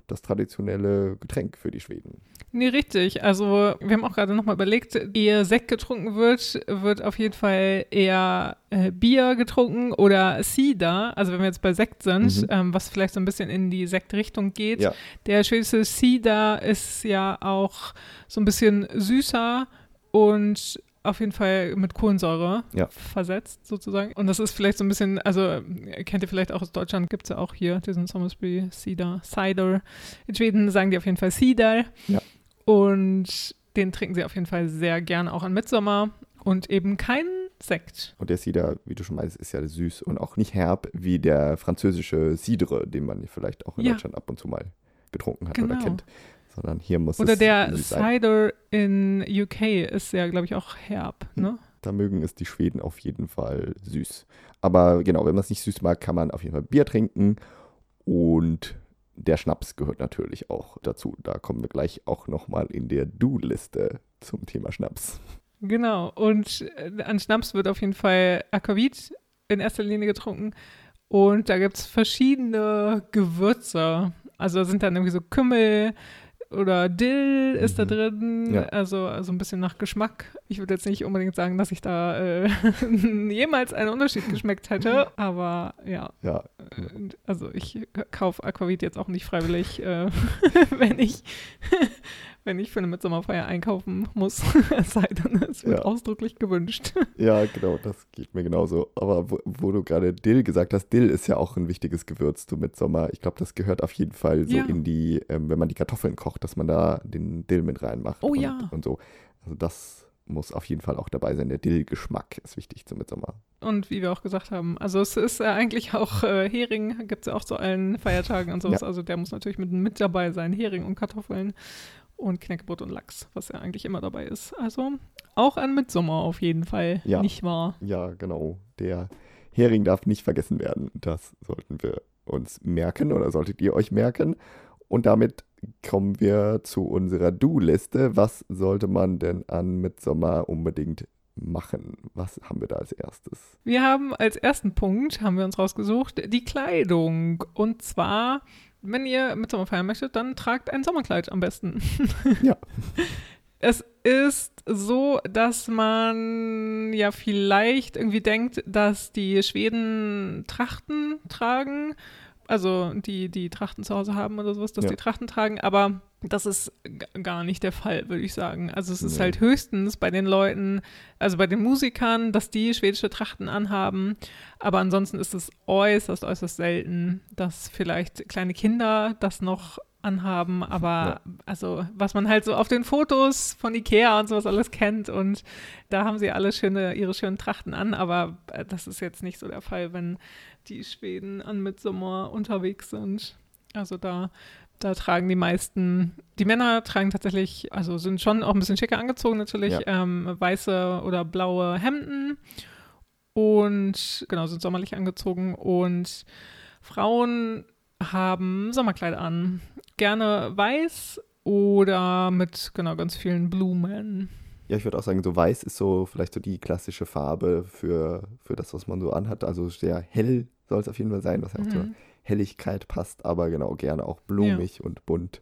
das traditionelle Getränk für die Schweden. Nee, richtig. Also wir haben auch gerade nochmal überlegt, ehe Sekt getrunken wird, wird auf jeden Fall eher äh, Bier getrunken oder Cider. Also wenn wir jetzt bei Sekt sind, Mhm. ähm, was vielleicht so ein bisschen in die Sektrichtung geht. Ja. Der schwedische Cider ist ja auch so ein bisschen süßer und auf jeden Fall mit Kohlensäure Ja. versetzt sozusagen. Und das ist vielleicht so ein bisschen, also kennt ihr vielleicht auch aus Deutschland, gibt es ja auch hier diesen Somersby Cider, Cider. In Schweden sagen die auf jeden Fall Cider. Ja. Und den trinken sie auf jeden Fall sehr gern auch an Mitsommer und eben keinen Sekt. Und der Cider, wie du schon meinst, ist ja süß und auch nicht herb wie der französische Cidre, den man vielleicht auch in Ja. Deutschland ab und zu mal getrunken hat Genau. oder kennt. Sondern hier muss Oder es der. Cider in UK ist ja, glaube ich, auch herb, Hm. ne? Da mögen es die Schweden auf jeden Fall süß. Aber genau, wenn man es nicht süß mag, kann man auf jeden Fall Bier trinken. Und der Schnaps gehört natürlich auch dazu. Da kommen wir gleich auch nochmal in der Du-Liste zum Thema Schnaps. Genau. Und äh, an Schnaps wird auf jeden Fall Aquavit in erster Linie getrunken. Und da gibt es verschiedene Gewürze. Also da sind dann irgendwie so Kümmel oder Dill ist da Mhm. drin. Ja. Also, also ein bisschen nach Geschmack. Ich würde jetzt nicht unbedingt sagen, dass ich da äh, jemals einen Unterschied geschmeckt hätte. Aber ja, Ja, äh, also ich kaufe Aquavit jetzt auch nicht freiwillig, äh, wenn ich wenn ich für eine Mitsommerfeier einkaufen muss. es sei denn, es wird Ja. ausdrücklich gewünscht. ja, genau, das geht mir genauso. Aber wo, wo du gerade Dill gesagt hast, Dill ist ja auch ein wichtiges Gewürz zu Mitsommer. Ich glaube, das gehört auf jeden Fall so Ja. in die, ähm, wenn man die Kartoffeln kocht, dass man da den Dill mit reinmacht. Oh und, ja. Und so. Also das muss auf jeden Fall auch dabei sein. Der Dill-Geschmack ist wichtig zu Mitsommer. Und wie wir auch gesagt haben, also es ist äh, eigentlich auch äh, Hering, gibt es ja auch zu allen Feiertagen und sowas. Ja. Also der muss natürlich mit, mit dabei sein. Hering und Kartoffeln und Knäckebrot und Lachs, was ja eigentlich immer dabei ist. Also auch an Mitsommer auf jeden Fall, Ja. nicht wahr? Ja, genau. Der Hering darf nicht vergessen werden. Das sollten wir uns merken oder solltet ihr euch merken. Und damit kommen wir zu unserer Do-Liste. Was sollte man denn an Mitsommer unbedingt machen? Was haben wir da als erstes? Wir haben als ersten Punkt, haben wir uns rausgesucht, die Kleidung. Und zwar, wenn ihr Mitsommer feiern möchtet, dann tragt ein Sommerkleid am besten. Ja. Es ist so, dass man ja vielleicht irgendwie denkt, dass die Schweden Trachten tragen also die, die Trachten zu Hause haben oder sowas, dass Ja. die Trachten tragen, aber das ist gar nicht der Fall, würde ich sagen. Also es ist Nee. halt höchstens bei den Leuten, also bei den Musikern, dass die schwedische Trachten anhaben, aber ansonsten ist es äußerst, äußerst selten, dass vielleicht kleine Kinder das noch anhaben, aber Ja. also was man halt so auf den Fotos von Ikea und sowas alles kennt und da haben sie alle schöne, ihre schönen Trachten an, aber äh, das ist jetzt nicht so der Fall, wenn die Schweden an Mitsommer unterwegs sind. Also da, da tragen die meisten, die Männer tragen tatsächlich, also sind schon auch ein bisschen schicker angezogen natürlich, Ja. ähm, weiße oder blaue Hemden und genau, sind sommerlich angezogen und Frauen haben Sommerkleider an. Gerne weiß oder mit genau ganz vielen Blumen. Ja, ich würde auch sagen, so weiß ist so vielleicht so die klassische Farbe für, für das, was man so anhat. Also sehr hell soll es auf jeden Fall sein, was ja auch zur Mhm. Helligkeit passt, aber genau gerne auch blumig und bunt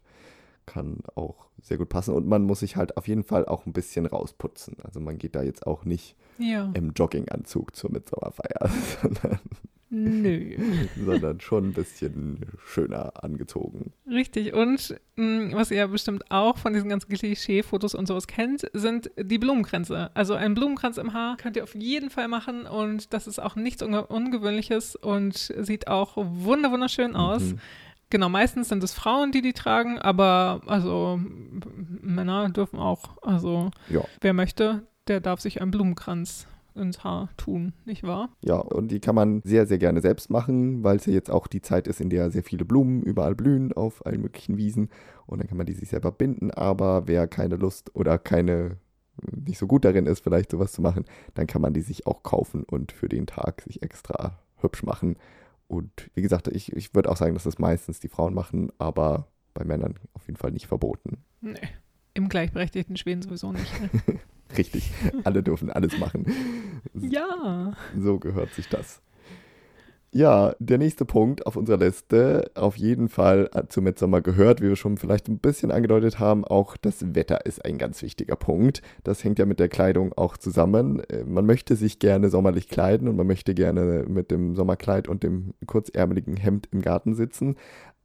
kann auch sehr gut passen. Und man muss sich halt auf jeden Fall auch ein bisschen rausputzen. Also man geht da jetzt auch nicht Ja. im Jogginganzug zur Mitsommerfeier, sondern, Nö. sondern schon ein bisschen schöner angezogen. Richtig. Und mh, was ihr bestimmt auch von diesen ganzen Klischee-Fotos und sowas kennt, sind die Blumenkränze. Also ein Blumenkranz im Haar könnt ihr auf jeden Fall machen und das ist auch nichts Unge Ungewöhnliches und sieht auch wunder wunderschön aus. Mhm. Genau, meistens sind es Frauen, die die tragen, aber also Männer dürfen auch. Also Ja. wer möchte, der darf sich einen Blumenkranz ins Haar tun, nicht wahr? Ja, und die kann man sehr, sehr gerne selbst machen, weil es ja jetzt auch die Zeit ist, in der sehr viele Blumen überall blühen auf allen möglichen Wiesen. Und dann kann man die sich selber binden. Aber wer keine Lust oder keine nicht so gut darin ist, vielleicht sowas zu machen, dann kann man die sich auch kaufen und für den Tag sich extra hübsch machen. Und wie gesagt, ich, ich würde auch sagen, dass das meistens die Frauen machen, aber bei Männern auf jeden Fall nicht verboten. Nee. Im gleichberechtigten Schweden sowieso nicht. Ne? Richtig, alle dürfen alles machen. ja. So gehört sich das. Ja, der nächste Punkt auf unserer Liste, auf jeden Fall äh, zu Mitsommer gehört, wie wir schon vielleicht ein bisschen angedeutet haben, auch das Wetter ist ein ganz wichtiger Punkt. Das hängt ja mit der Kleidung auch zusammen. Äh, Man möchte sich gerne sommerlich kleiden und man möchte gerne mit dem Sommerkleid und dem kurzärmeligen Hemd im Garten sitzen.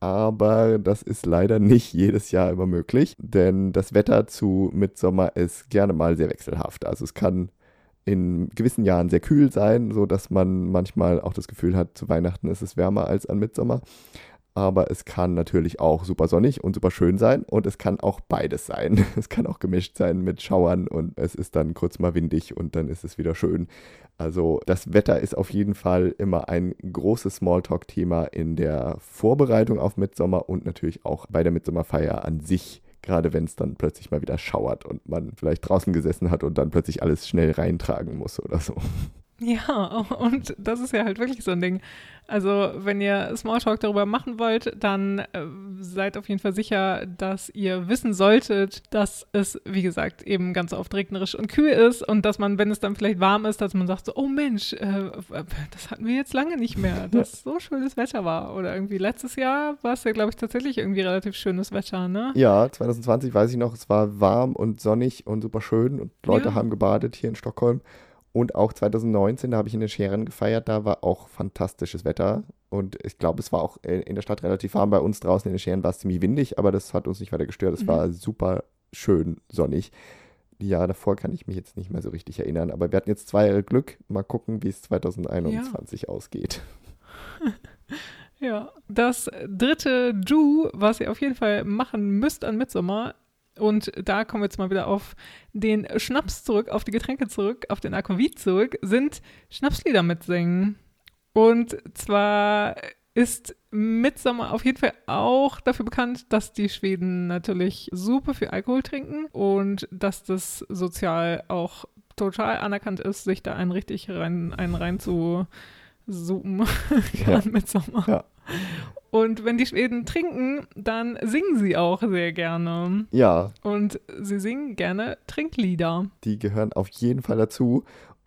Aber das ist leider nicht jedes Jahr immer möglich, denn das Wetter zu Mitsommer ist gerne mal sehr wechselhaft. Also es kann in gewissen Jahren sehr kühl sein, so dass man manchmal auch das Gefühl hat, zu Weihnachten ist es wärmer als an Mitsommer. Aber es kann natürlich auch super sonnig und super schön sein und es kann auch beides sein. Es kann auch gemischt sein mit Schauern und es ist dann kurz mal windig und dann ist es wieder schön. Also das Wetter ist auf jeden Fall immer ein großes Smalltalk-Thema in der Vorbereitung auf Mitsommer und natürlich auch bei der Mitsommerfeier an sich gerade wenn es dann plötzlich mal wieder schauert und man vielleicht draußen gesessen hat und dann plötzlich alles schnell reintragen muss oder so. Ja, und das ist ja halt wirklich so ein Ding. Also, wenn ihr Smalltalk darüber machen wollt, dann äh, seid auf jeden Fall sicher, dass ihr wissen solltet, dass es, wie gesagt, eben ganz oft regnerisch und kühl ist und dass man, wenn es dann vielleicht warm ist, dass man sagt so, oh Mensch, äh, das hatten wir jetzt lange nicht mehr, dass so schönes Wetter war. Oder irgendwie letztes Jahr war es ja, glaube ich, tatsächlich irgendwie relativ schönes Wetter, ne? Ja, 2020 weiß ich noch, es war warm und sonnig und super schön und Leute Ja. haben gebadet hier in Stockholm. Und auch 2019, da habe ich in den Scheren gefeiert, da war auch fantastisches Wetter. Und ich glaube, es war auch in der Stadt relativ warm. Bei uns draußen in den Scheren war es ziemlich windig, aber das hat uns nicht weiter gestört. Es Mhm. war super schön sonnig. Die Jahre davor kann ich mich jetzt nicht mehr so richtig erinnern, aber wir hatten jetzt zwei Jahre Glück. Mal gucken, wie es 2021 ausgeht. Ja, das dritte Do, was ihr auf jeden Fall machen müsst an Mitsommer, und da kommen wir jetzt mal wieder auf den Schnaps zurück, auf die Getränke zurück, auf den Aquavit zurück, sind Schnapslieder mitsingen. Und zwar ist Mitsommer auf jeden Fall auch dafür bekannt, dass die Schweden natürlich super viel Alkohol trinken und dass das sozial auch total anerkannt ist, sich da einen richtig rein, einen rein zu zoomen Ja. an Mitsommer. Ja. Und wenn die Schweden trinken, dann singen sie auch sehr gerne. Ja, Und sie singen gerne Trinklieder. die gehören auf jeden Fall dazu.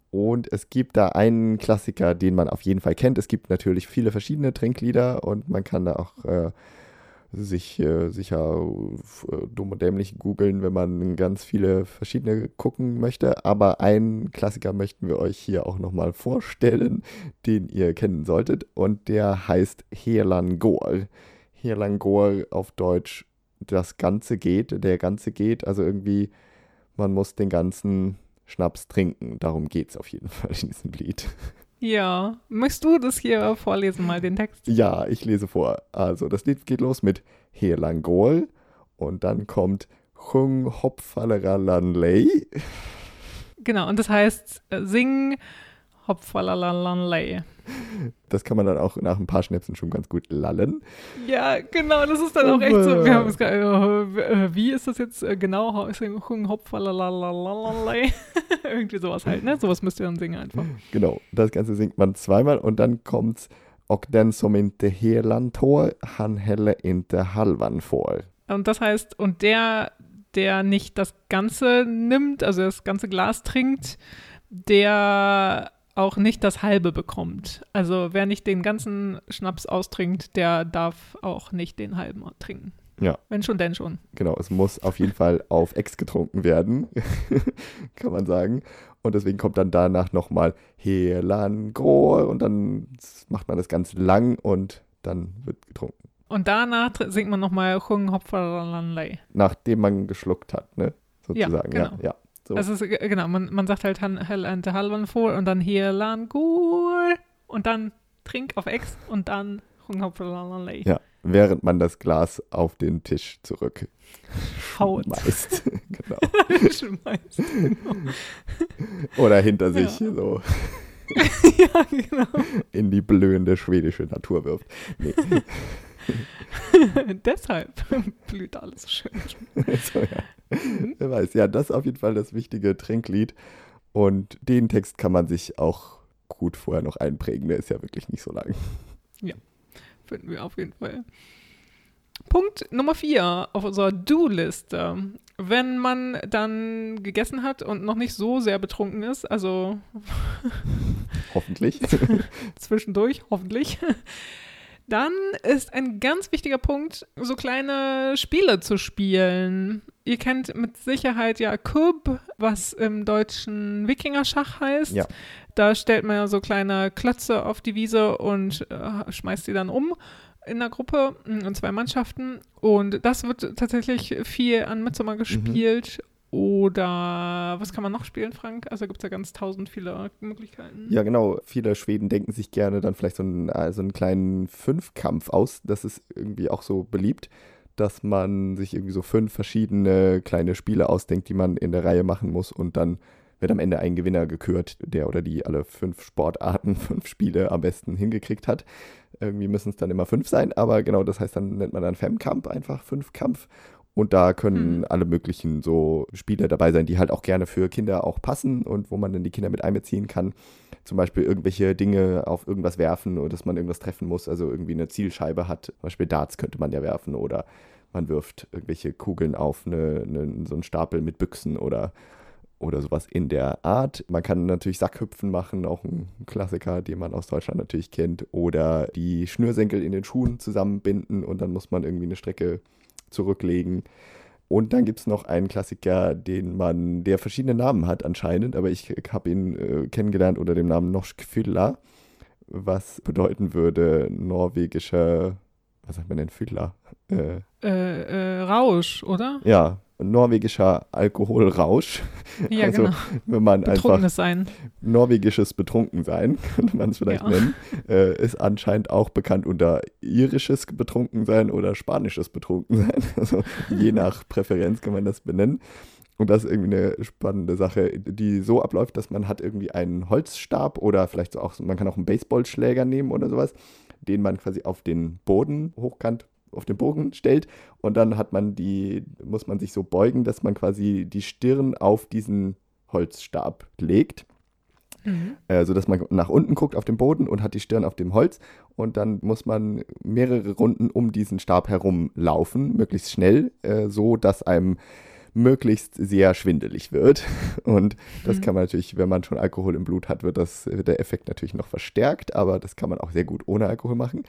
Und es gibt da einen Klassiker, den man auf jeden Fall kennt. Es gibt natürlich viele verschiedene Trinklieder und man kann da auch äh, sich äh, sicher äh, dumm und dämlich googeln, wenn man ganz viele verschiedene gucken möchte. Aber einen Klassiker möchten wir euch hier auch nochmal vorstellen, den ihr kennen solltet. Und der heißt Herlangor. Herlangor auf Deutsch das Ganze geht, der Ganze geht. Also irgendwie, man muss den ganzen Schnaps trinken. Darum geht es auf jeden Fall in diesem Lied. Ja, möchtest du das hier vorlesen, mal den Text? Ja, ich lese vor. Also, das Lied geht los mit Herlangol und dann kommt Chung Hopfaleralanlei. Genau, und das heißt äh, Sing Hopfalalanlei. Das kann man dann auch nach ein paar Schnäpsen schon ganz gut lallen. Ja, genau, das ist dann auch echt so. Wir haben es äh, wie ist das jetzt äh, genau? Hopfalalalei. Irgendwie sowas halt, ne? Sowas müsst ihr dann singen einfach. Genau, das Ganze singt man zweimal und dann kommt's Och den som inte helan tår, han heller inte halvan får. Und das heißt, und der, der nicht das Ganze nimmt, also das ganze Glas trinkt, der auch nicht das halbe bekommt. Also wer nicht den ganzen Schnaps austrinkt, der darf auch nicht den halben trinken. Ja. Wenn schon, denn schon. Genau, es muss auf jeden Fall auf Ex getrunken werden, kann man sagen. Und deswegen kommt dann danach nochmal Helangor und dann macht man das ganz lang und dann wird getrunken. Und danach singt man nochmal Hung Hopfalanlei. Nachdem man geschluckt hat, ne? Sozusagen, ja. Genau. ja, ja. So. Also ist, genau, man, man sagt halt Hell and Halvan vor und dann hier Langur und dann Trink auf Ex und dann. Ja, während man das Glas auf den Tisch zurück haut. Schmeißt. genau. schmeißt, genau. Oder hinter sich ja. so. ja, genau. In die blühende schwedische Natur wirft. Nee. Deshalb blüht alles schön. so, ja. Wer weiß. Ja, das ist auf jeden Fall das wichtige Trinklied. Und den Text kann man sich auch gut vorher noch einprägen. Der ist ja wirklich nicht so lang. Ja, finden wir auf jeden Fall. Punkt Nummer vier auf unserer Do-Liste. Wenn man dann gegessen hat und noch nicht so sehr betrunken ist, also hoffentlich zwischendurch, hoffentlich, dann ist ein ganz wichtiger Punkt, so kleine Spiele zu spielen. Ihr kennt mit Sicherheit ja Kub, was im deutschen Wikingerschach heißt. Ja. Da stellt man ja so kleine Klötze auf die Wiese und äh, schmeißt sie dann um in der Gruppe, in zwei Mannschaften. Und das wird tatsächlich viel an Midsommer mhm. gespielt. Mhm. Oder was kann man noch spielen, Frank? Also gibt es ja ganz tausend viele Möglichkeiten. Ja, genau. Viele Schweden denken sich gerne dann vielleicht so einen, äh, so einen kleinen Fünfkampf aus. Das ist irgendwie auch so beliebt, dass man sich irgendwie so fünf verschiedene kleine Spiele ausdenkt, die man in der Reihe machen muss und dann wird am Ende ein Gewinner gekürt, der oder die alle fünf Sportarten, fünf Spiele am besten hingekriegt hat. Irgendwie müssen es dann immer fünf sein, aber genau, das heißt, dann nennt man dann Femkampf einfach Fünfkampf. Und da können mhm. alle möglichen so Spiele dabei sein, die halt auch gerne für Kinder auch passen und wo man dann die Kinder mit einbeziehen kann. Zum Beispiel irgendwelche Dinge auf irgendwas werfen oder dass man irgendwas treffen muss, also irgendwie eine Zielscheibe hat. Zum Beispiel Darts könnte man ja werfen oder man wirft irgendwelche Kugeln auf eine, eine, so einen Stapel mit Büchsen oder, oder sowas in der Art. Man kann natürlich Sackhüpfen machen, auch ein Klassiker, den man aus Deutschland natürlich kennt. Oder die Schnürsenkel in den Schuhen zusammenbinden und dann muss man irgendwie eine Strecke zurücklegen. Und dann gibt es noch einen Klassiker, den man, der verschiedene Namen hat anscheinend, aber ich habe ihn äh, kennengelernt unter dem Namen Norsk Fylla, was bedeuten würde norwegischer, was sagt man denn, Fylla? Äh, äh, äh Rausch, oder? Ja, norwegischer Alkoholrausch. Ja, also, genau. Wenn man einfach sein. norwegisches Betrunkensein, könnte man es vielleicht ja. nennen, äh, ist anscheinend auch bekannt unter irisches Betrunkensein oder spanisches Betrunkensein. Also je nach Präferenz kann man das benennen. Und das ist irgendwie eine spannende Sache, die so abläuft, dass man hat irgendwie einen Holzstab oder vielleicht auch, man kann auch einen Baseballschläger nehmen oder sowas, den man quasi auf den Boden hochkant auf den Bogen stellt und dann hat man die, muss man sich so beugen, dass man quasi die Stirn auf diesen Holzstab legt. Mhm. Äh, so dass man nach unten guckt auf den Boden und hat die Stirn auf dem Holz und dann muss man mehrere Runden um diesen Stab herum laufen, möglichst schnell, äh, so dass einem möglichst sehr schwindelig wird. Und das mhm. kann man natürlich, wenn man schon Alkohol im Blut hat, wird, das, wird der Effekt natürlich noch verstärkt, aber das kann man auch sehr gut ohne Alkohol machen.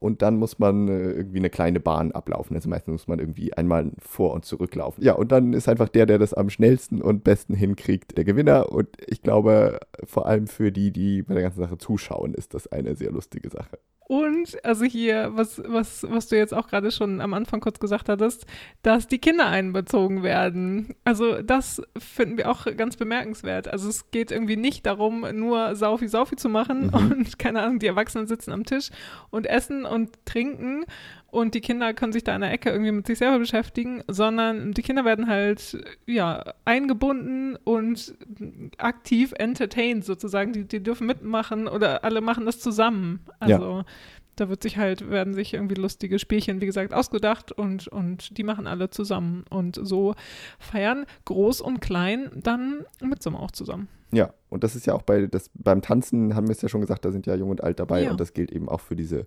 Und dann muss man äh, irgendwie eine kleine Bahn ablaufen. Also meistens muss man irgendwie einmal vor und zurücklaufen. Ja, und dann ist einfach der, der das am schnellsten und besten hinkriegt, der Gewinner. Und ich glaube, vor allem für die, die bei der ganzen Sache zuschauen, ist das eine sehr lustige Sache. Und also hier, was, was, was du jetzt auch gerade schon am Anfang kurz gesagt hattest, dass die Kinder einbezogen werden. Also das finden wir auch ganz bemerkenswert. Also es geht irgendwie nicht darum, nur Saufi Saufi zu machen mhm. und keine Ahnung, die Erwachsenen sitzen am Tisch und essen und trinken und die Kinder können sich da in der Ecke irgendwie mit sich selber beschäftigen, sondern die Kinder werden halt ja eingebunden und aktiv entertained sozusagen. Die, die dürfen mitmachen oder alle machen das zusammen. Also ja. da wird sich halt, werden sich irgendwie lustige Spielchen, wie gesagt, ausgedacht und, und die machen alle zusammen. Und so feiern groß und klein dann mit Sommer auch zusammen. Ja, und das ist ja auch bei das, beim Tanzen, haben wir es ja schon gesagt, da sind ja Jung und Alt dabei ja. und das gilt eben auch für diese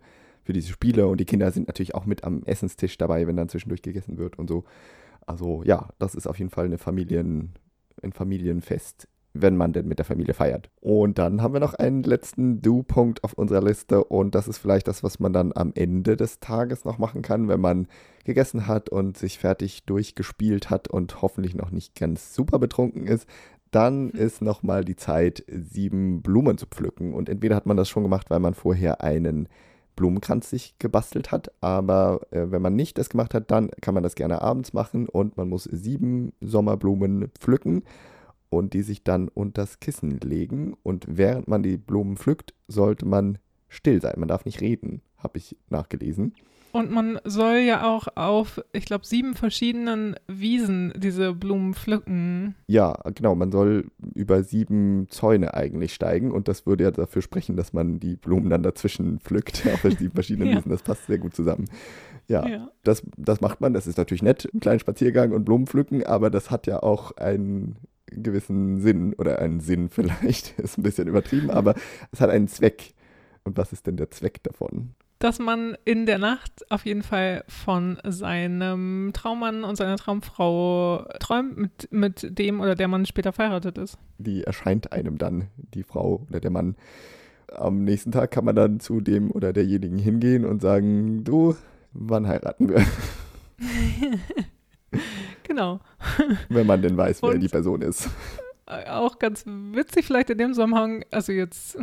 für diese Spiele und die Kinder sind natürlich auch mit am Essenstisch dabei, wenn dann zwischendurch gegessen wird und so. Also ja, das ist auf jeden Fall eine Familien, ein Familienfest, wenn man denn mit der Familie feiert. Und dann haben wir noch einen letzten Do-Punkt auf unserer Liste und das ist vielleicht das, was man dann am Ende des Tages noch machen kann, wenn man gegessen hat und sich fertig durchgespielt hat und hoffentlich noch nicht ganz super betrunken ist. Dann mhm. ist nochmal die Zeit, sieben Blumen zu pflücken. Und entweder hat man das schon gemacht, weil man vorher einen Blumenkranz sich gebastelt hat. Aber äh, wenn man nicht das gemacht hat, dann kann man das gerne abends machen und man muss sieben Sommerblumen pflücken und die sich dann unter das Kissen legen. Und während man die Blumen pflückt, sollte man still sein. Man darf nicht reden, habe ich nachgelesen. Und man soll ja auch auf, ich glaube, sieben verschiedenen Wiesen diese Blumen pflücken. Ja, genau. Man soll über sieben Zäune eigentlich steigen und das würde ja dafür sprechen, dass man die Blumen dann dazwischen pflückt auf sieben verschiedenen ja. Wiesen. Das passt sehr gut zusammen. Ja, ja, Das, das macht man. Das ist natürlich nett, einen kleinen Spaziergang und Blumen pflücken, aber das hat ja auch einen gewissen Sinn oder einen Sinn vielleicht. ist ein bisschen übertrieben, aber es hat einen Zweck. Und was ist denn der Zweck davon? Dass man in der Nacht auf jeden Fall von seinem Traummann und seiner Traumfrau träumt, mit, mit dem oder der man später verheiratet ist. Die erscheint einem dann, die Frau oder der Mann. Am nächsten Tag kann man dann zu dem oder derjenigen hingehen und sagen, du, wann heiraten wir? genau. Wenn man denn weiß, wer und die Person ist. Auch ganz witzig vielleicht in dem Zusammenhang, also jetzt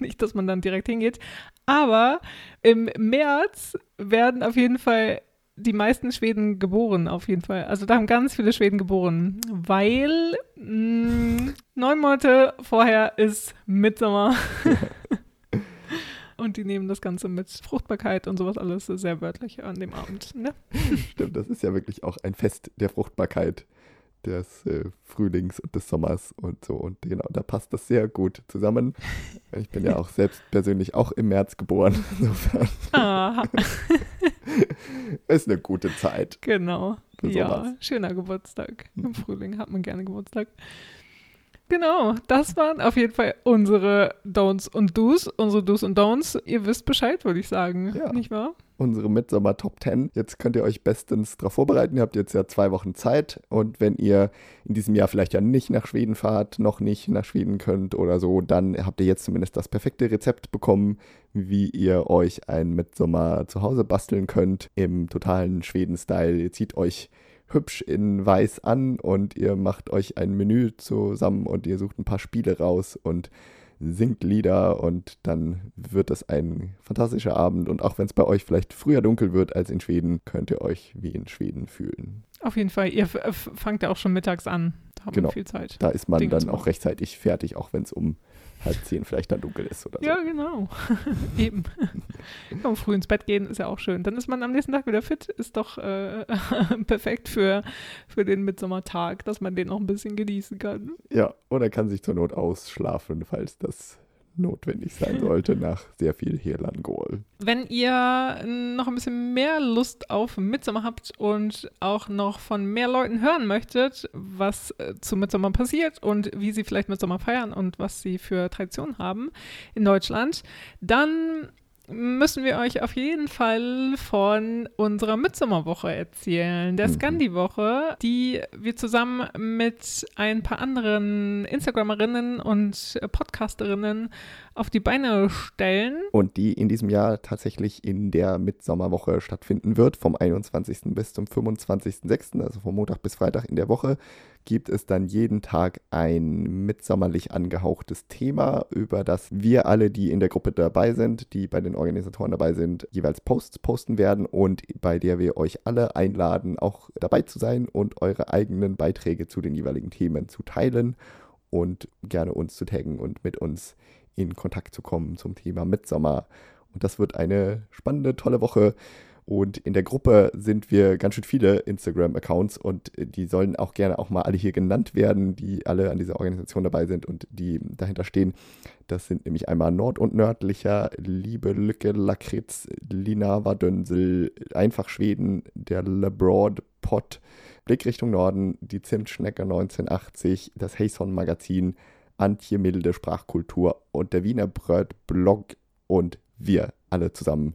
nicht, dass man dann direkt hingeht. Aber im März werden auf jeden Fall die meisten Schweden geboren, auf jeden Fall. Also da haben ganz viele Schweden geboren, weil mh, mm, neun Monate vorher ist Mitsommer. Und die nehmen das Ganze mit Fruchtbarkeit und sowas alles sehr wörtlich an dem Abend. Ne? Stimmt, das ist ja wirklich auch ein Fest der Fruchtbarkeit des äh, Frühlings und des Sommers und so. Und genau, da passt das sehr gut zusammen. Ich bin ja auch selbst persönlich auch im März geboren. Insofern. Aha. ist eine gute Zeit. Genau. Ja, schöner Geburtstag. Im Frühling hat man gerne Geburtstag. Genau, das waren auf jeden Fall unsere Don'ts und Do's, unsere Do's und Don'ts. Ihr wisst Bescheid, würde ich sagen, ja. nicht wahr? Unsere Mitsommer Top 10. Jetzt könnt ihr euch bestens darauf vorbereiten. Ihr habt jetzt ja zwei Wochen Zeit und wenn ihr in diesem Jahr vielleicht ja nicht nach Schweden fahrt, noch nicht nach Schweden könnt oder so, dann habt ihr jetzt zumindest das perfekte Rezept bekommen, wie ihr euch ein Mitsommer zu Hause basteln könnt im totalen Schweden-Style. Ihr zieht euch hübsch in weiß an und ihr macht euch ein Menü zusammen und ihr sucht ein paar Spiele raus und singt Lieder und dann wird es ein fantastischer Abend und auch wenn es bei euch vielleicht früher dunkel wird als in Schweden, könnt ihr euch wie in Schweden fühlen. Auf jeden Fall, ihr fangt ja auch schon mittags an, da haben genau. viel Zeit. Da ist man Dinge dann auch rechtzeitig fertig, auch wenn es um halb zehn vielleicht dann dunkel ist oder so. Ja, genau. Eben. Ja, früh ins Bett gehen ist ja auch schön. Dann ist man am nächsten Tag wieder fit, ist doch äh, perfekt für, für den Mitsommertag, dass man den noch ein bisschen genießen kann. Ja, oder kann sich zur Not ausschlafen, falls das notwendig sein sollte nach sehr viel Hirlangol. Wenn ihr noch ein bisschen mehr Lust auf Midsommer habt und auch noch von mehr Leuten hören möchtet, was äh, zu Midsommer passiert und wie sie vielleicht Midsommer feiern und was sie für Traditionen haben in Deutschland, dann müssen wir euch auf jeden Fall von unserer Midsommerwoche erzählen, der mhm. Scandi-Woche, die wir zusammen mit ein paar anderen Instagramerinnen und Podcasterinnen auf die Beine stellen. Und die in diesem Jahr tatsächlich in der Mitsommerwoche stattfinden wird, vom 21. bis zum 25.06., also vom Montag bis Freitag in der Woche, gibt es dann jeden Tag ein mitsommerlich angehauchtes Thema, über das wir alle, die in der Gruppe dabei sind, die bei den Organisatoren dabei sind, jeweils Posts posten werden und bei der wir euch alle einladen, auch dabei zu sein und eure eigenen Beiträge zu den jeweiligen Themen zu teilen und gerne uns zu taggen und mit uns in Kontakt zu kommen zum Thema Mitsommer. Und das wird eine spannende, tolle Woche. Und in der Gruppe sind wir ganz schön viele Instagram-Accounts und die sollen auch gerne auch mal alle hier genannt werden, die alle an dieser Organisation dabei sind und die dahinter stehen. Das sind nämlich einmal Nord- und Nördlicher, Liebe Lücke, Lakritz, Linava Dönsel, Einfach Schweden, der Labroad Pot, Blick Richtung Norden, die Zimtschnecke 1980, das Hayson Magazin, Antje Milde Sprachkultur und der Wiener Bröt Blog und wir alle zusammen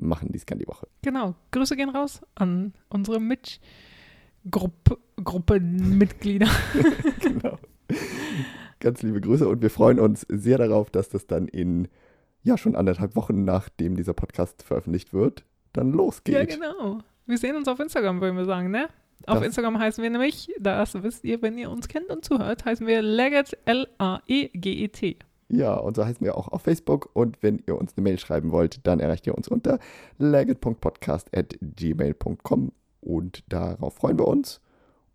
machen die Scandi-Woche. Genau. Grüße gehen raus an unsere Mitgruppenmitglieder. genau. Ganz liebe Grüße und wir freuen uns sehr darauf, dass das dann in ja schon anderthalb Wochen nachdem dieser Podcast veröffentlicht wird, dann losgeht. Ja, genau. Wir sehen uns auf Instagram, würden wir sagen, ne? Auf Das- Instagram heißen wir nämlich, das wisst ihr, wenn ihr uns kennt und zuhört, heißen wir Legget, L-A-E-G-E-T. Ja, und so heißen wir auch auf Facebook. Und wenn ihr uns eine Mail schreiben wollt, dann erreicht ihr uns unter legit.podcast.gmail.com. Und darauf freuen wir uns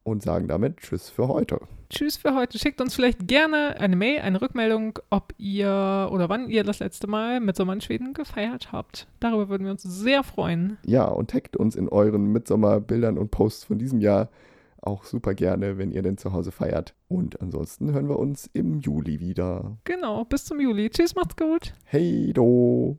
und sagen damit Tschüss für heute. Tschüss für heute. Schickt uns vielleicht gerne eine Mail, eine Rückmeldung, ob ihr oder wann ihr das letzte Mal mit Sommer in Schweden gefeiert habt. Darüber würden wir uns sehr freuen. Ja, und taggt uns in euren Mitsommerbildern und Posts von diesem Jahr auch super gerne, wenn ihr denn zu Hause feiert. Und ansonsten hören wir uns im Juli wieder. Genau, bis zum Juli. Tschüss, macht's gut. Hey do.